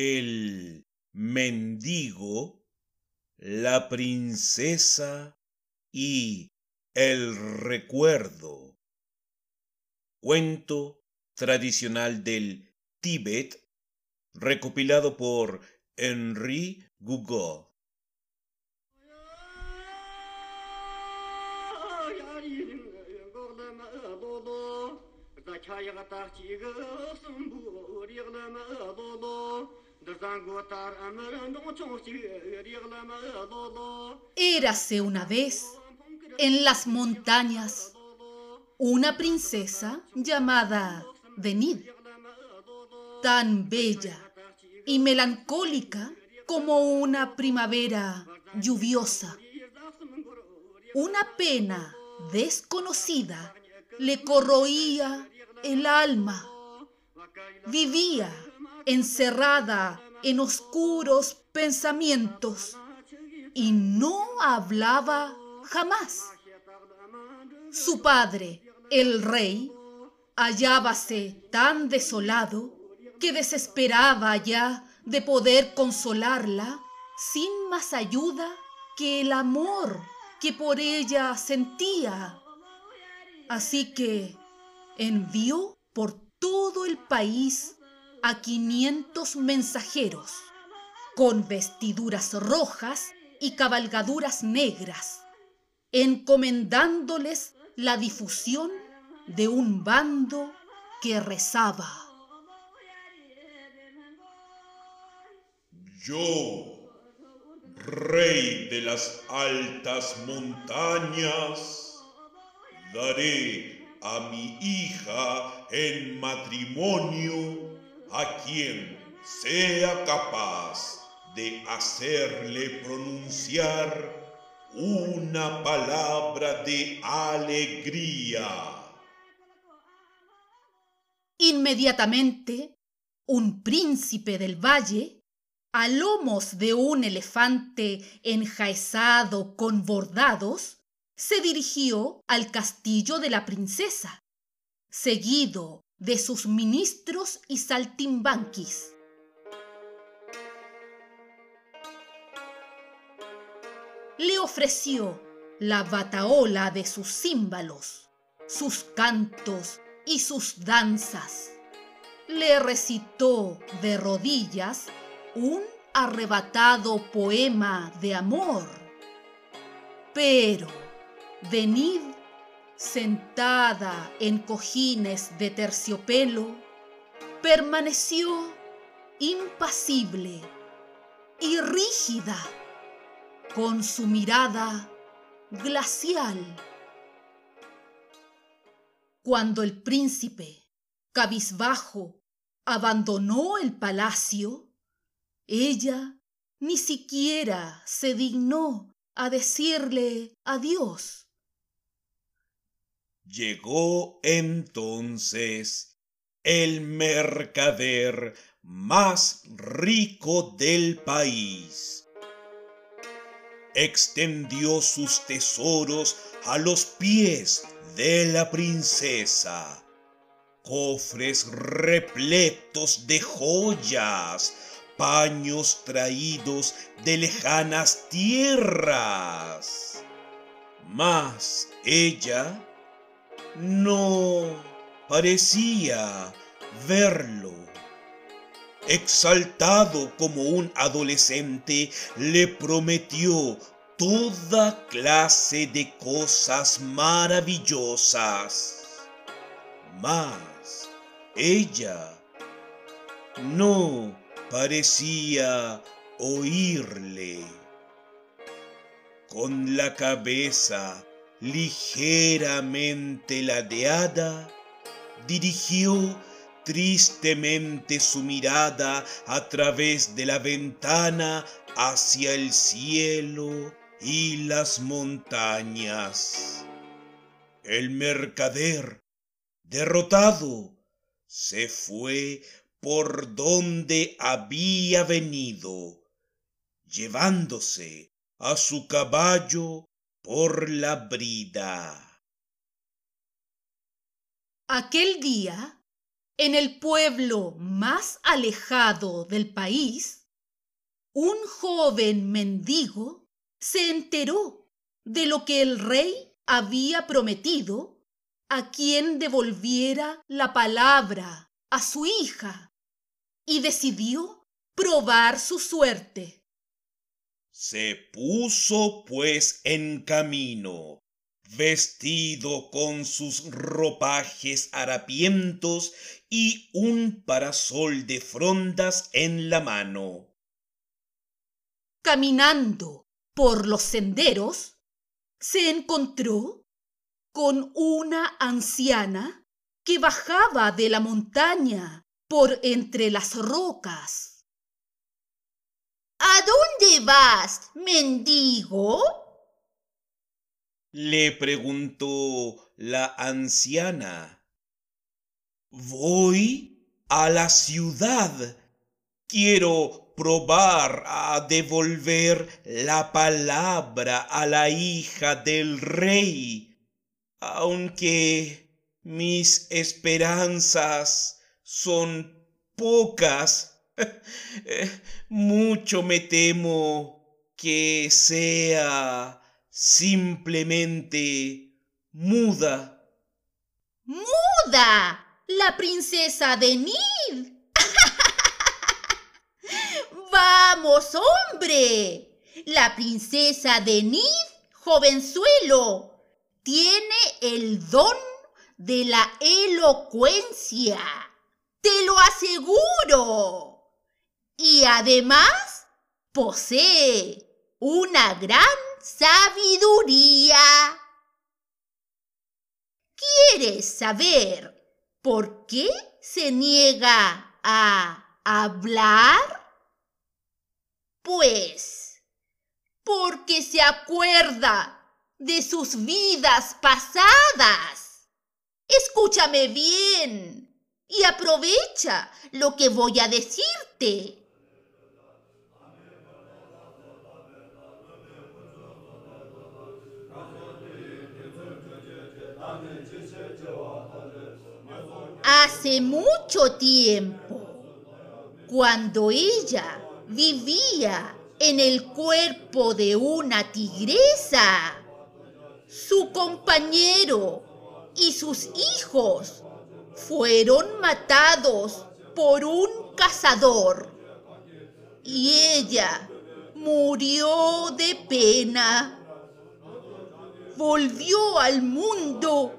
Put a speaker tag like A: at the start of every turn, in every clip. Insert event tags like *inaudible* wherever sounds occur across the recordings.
A: El mendigo, la princesa y el recuerdo. Cuento tradicional del Tíbet, recopilado por Henri Gugot.
B: Érase una vez en las montañas una princesa llamada Denid, tan bella y melancólica como una primavera lluviosa. Una pena desconocida le corroía el alma. Vivía encerrada en oscuros pensamientos y no hablaba jamás. Su padre, el rey, hallábase tan desolado que desesperaba ya de poder consolarla sin más ayuda que el amor que por ella sentía. Así que envió por todo el país a quinientos mensajeros con vestiduras rojas y cabalgaduras negras, encomendándoles la difusión de un bando que rezaba.
A: Yo, rey de las altas montañas, daré a mi hija en matrimonio a quien sea capaz de hacerle pronunciar una palabra de alegría.
B: Inmediatamente, un príncipe del valle, a lomos de un elefante enjaezado con bordados, se dirigió al castillo de la princesa, seguido de sus ministros y saltimbanquis. Le ofreció la bataola de sus címbalos, sus cantos y sus danzas. Le recitó de rodillas un arrebatado poema de amor. Pero venid sentada en cojines de terciopelo, permaneció impasible y rígida, con su mirada glacial. Cuando el príncipe, cabizbajo, abandonó el palacio, ella ni siquiera se dignó a decirle adiós.
A: Llegó entonces el mercader más rico del país. Extendió sus tesoros a los pies de la princesa. Cofres repletos de joyas, paños traídos de lejanas tierras. Mas ella no parecía verlo. Exaltado como un adolescente, le prometió toda clase de cosas maravillosas. Mas ella no parecía oírle. Con la cabeza ligeramente ladeada, dirigió tristemente su mirada a través de la ventana hacia el cielo y las montañas. El mercader, derrotado, se fue por donde había venido, llevándose a su caballo por la brida.
B: Aquel día, en el pueblo más alejado del país, un joven mendigo se enteró de lo que el rey había prometido a quien devolviera la palabra a su hija y decidió probar su suerte.
A: Se puso pues en camino, vestido con sus ropajes harapientos y un parasol de frondas en la mano.
B: Caminando por los senderos, se encontró con una anciana que bajaba de la montaña por entre las rocas. ¿A dónde vas, mendigo?
A: Le preguntó la anciana. Voy a la ciudad. Quiero probar a devolver la palabra a la hija del rey, aunque mis esperanzas son pocas. *laughs* Mucho me temo que sea simplemente muda.
B: ¡Muda! La princesa de Nid. *laughs* ¡Vamos, hombre! La princesa de Nid, jovenzuelo, tiene el don de la elocuencia. Te lo aseguro. Y además posee una gran sabiduría. ¿Quieres saber por qué se niega a hablar? Pues, porque se acuerda de sus vidas pasadas. Escúchame bien y aprovecha lo que voy a decirte. Hace mucho tiempo, cuando ella vivía en el cuerpo de una tigresa, su compañero y sus hijos fueron matados por un cazador y ella murió de pena. Volvió al mundo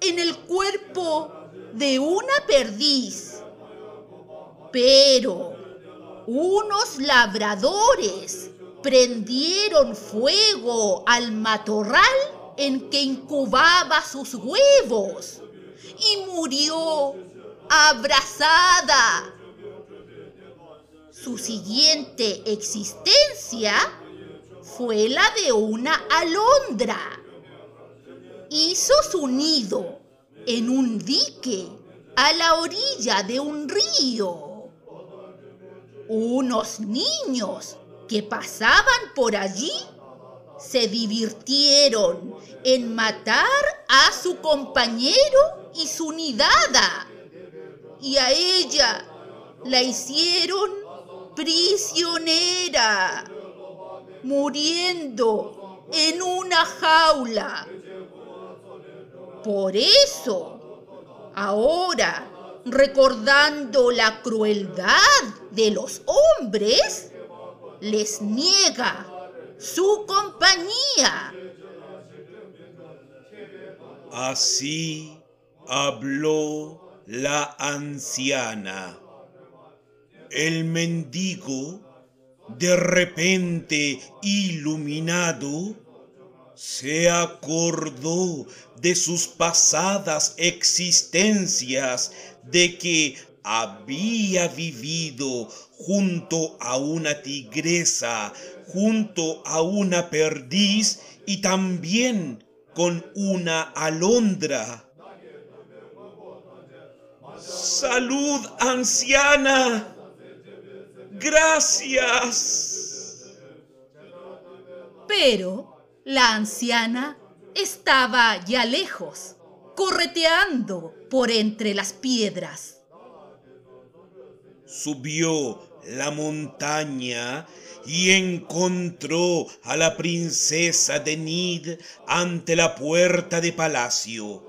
B: en el cuerpo de una perdiz. Pero unos labradores prendieron fuego al matorral en que incubaba sus huevos y murió abrazada. Su siguiente existencia fue la de una alondra. Hizo su nido en un dique a la orilla de un río. Unos niños que pasaban por allí se divirtieron en matar a su compañero y su nidada. Y a ella la hicieron prisionera, muriendo en una jaula. Por eso, ahora, recordando la crueldad de los hombres, les niega su compañía.
A: Así habló la anciana. El mendigo, de repente iluminado, se acordó de sus pasadas existencias, de que había vivido junto a una tigresa, junto a una perdiz y también con una alondra. Salud, anciana. Gracias.
B: Pero la anciana estaba ya lejos, correteando por entre las piedras.
A: subió la montaña y encontró a la princesa Denid ante la puerta de palacio,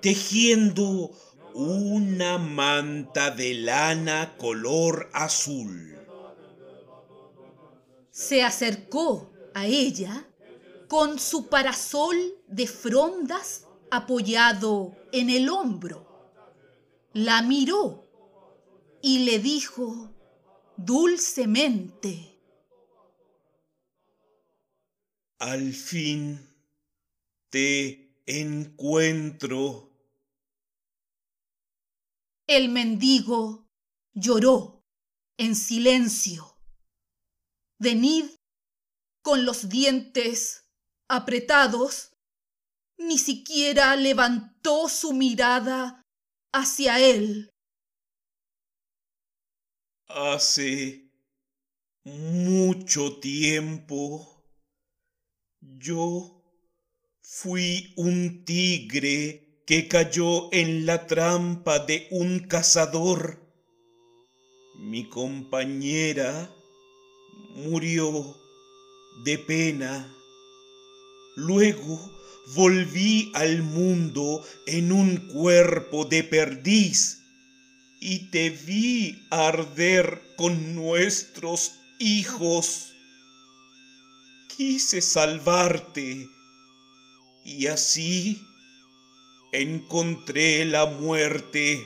A: tejiendo una manta de lana color azul.
B: Se acercó a ella con su parasol de frondas apoyado en el hombro. La miró y le dijo dulcemente,
A: Al fin te encuentro.
B: El mendigo lloró en silencio. Denid, con los dientes apretados, ni siquiera levantó su mirada hacia él.
A: Hace mucho tiempo yo fui un tigre que cayó en la trampa de un cazador. Mi compañera murió de pena. Luego volví al mundo en un cuerpo de perdiz y te vi arder con nuestros hijos. Quise salvarte y así encontré la muerte.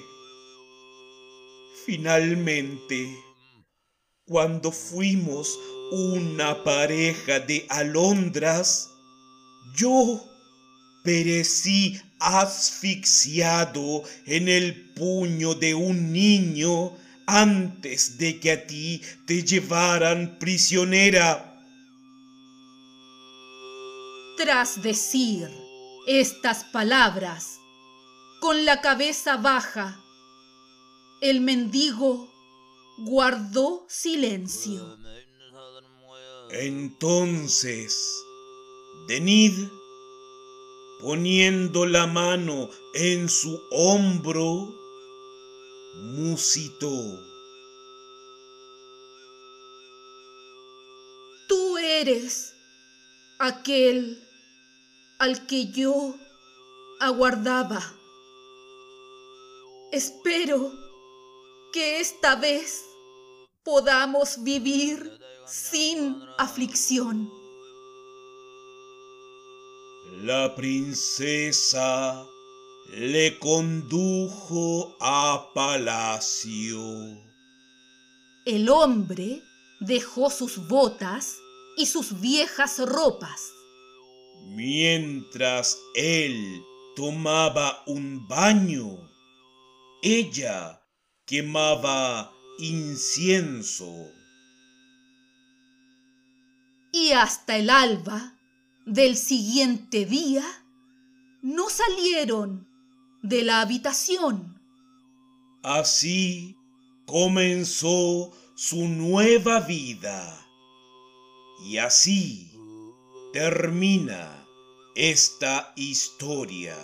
A: Finalmente, cuando fuimos una pareja de alondras, yo perecí asfixiado en el puño de un niño antes de que a ti te llevaran prisionera.
B: Tras decir estas palabras, con la cabeza baja, el mendigo guardó silencio.
A: Entonces, Denid, poniendo la mano en su hombro, musitó.
B: Tú eres aquel al que yo aguardaba. Espero que esta vez podamos vivir sin aflicción.
A: La princesa le condujo a palacio.
B: El hombre dejó sus botas y sus viejas ropas.
A: Mientras él tomaba un baño, ella quemaba incienso.
B: Y hasta el alba del siguiente día no salieron de la habitación.
A: Así comenzó su nueva vida. Y así termina esta historia.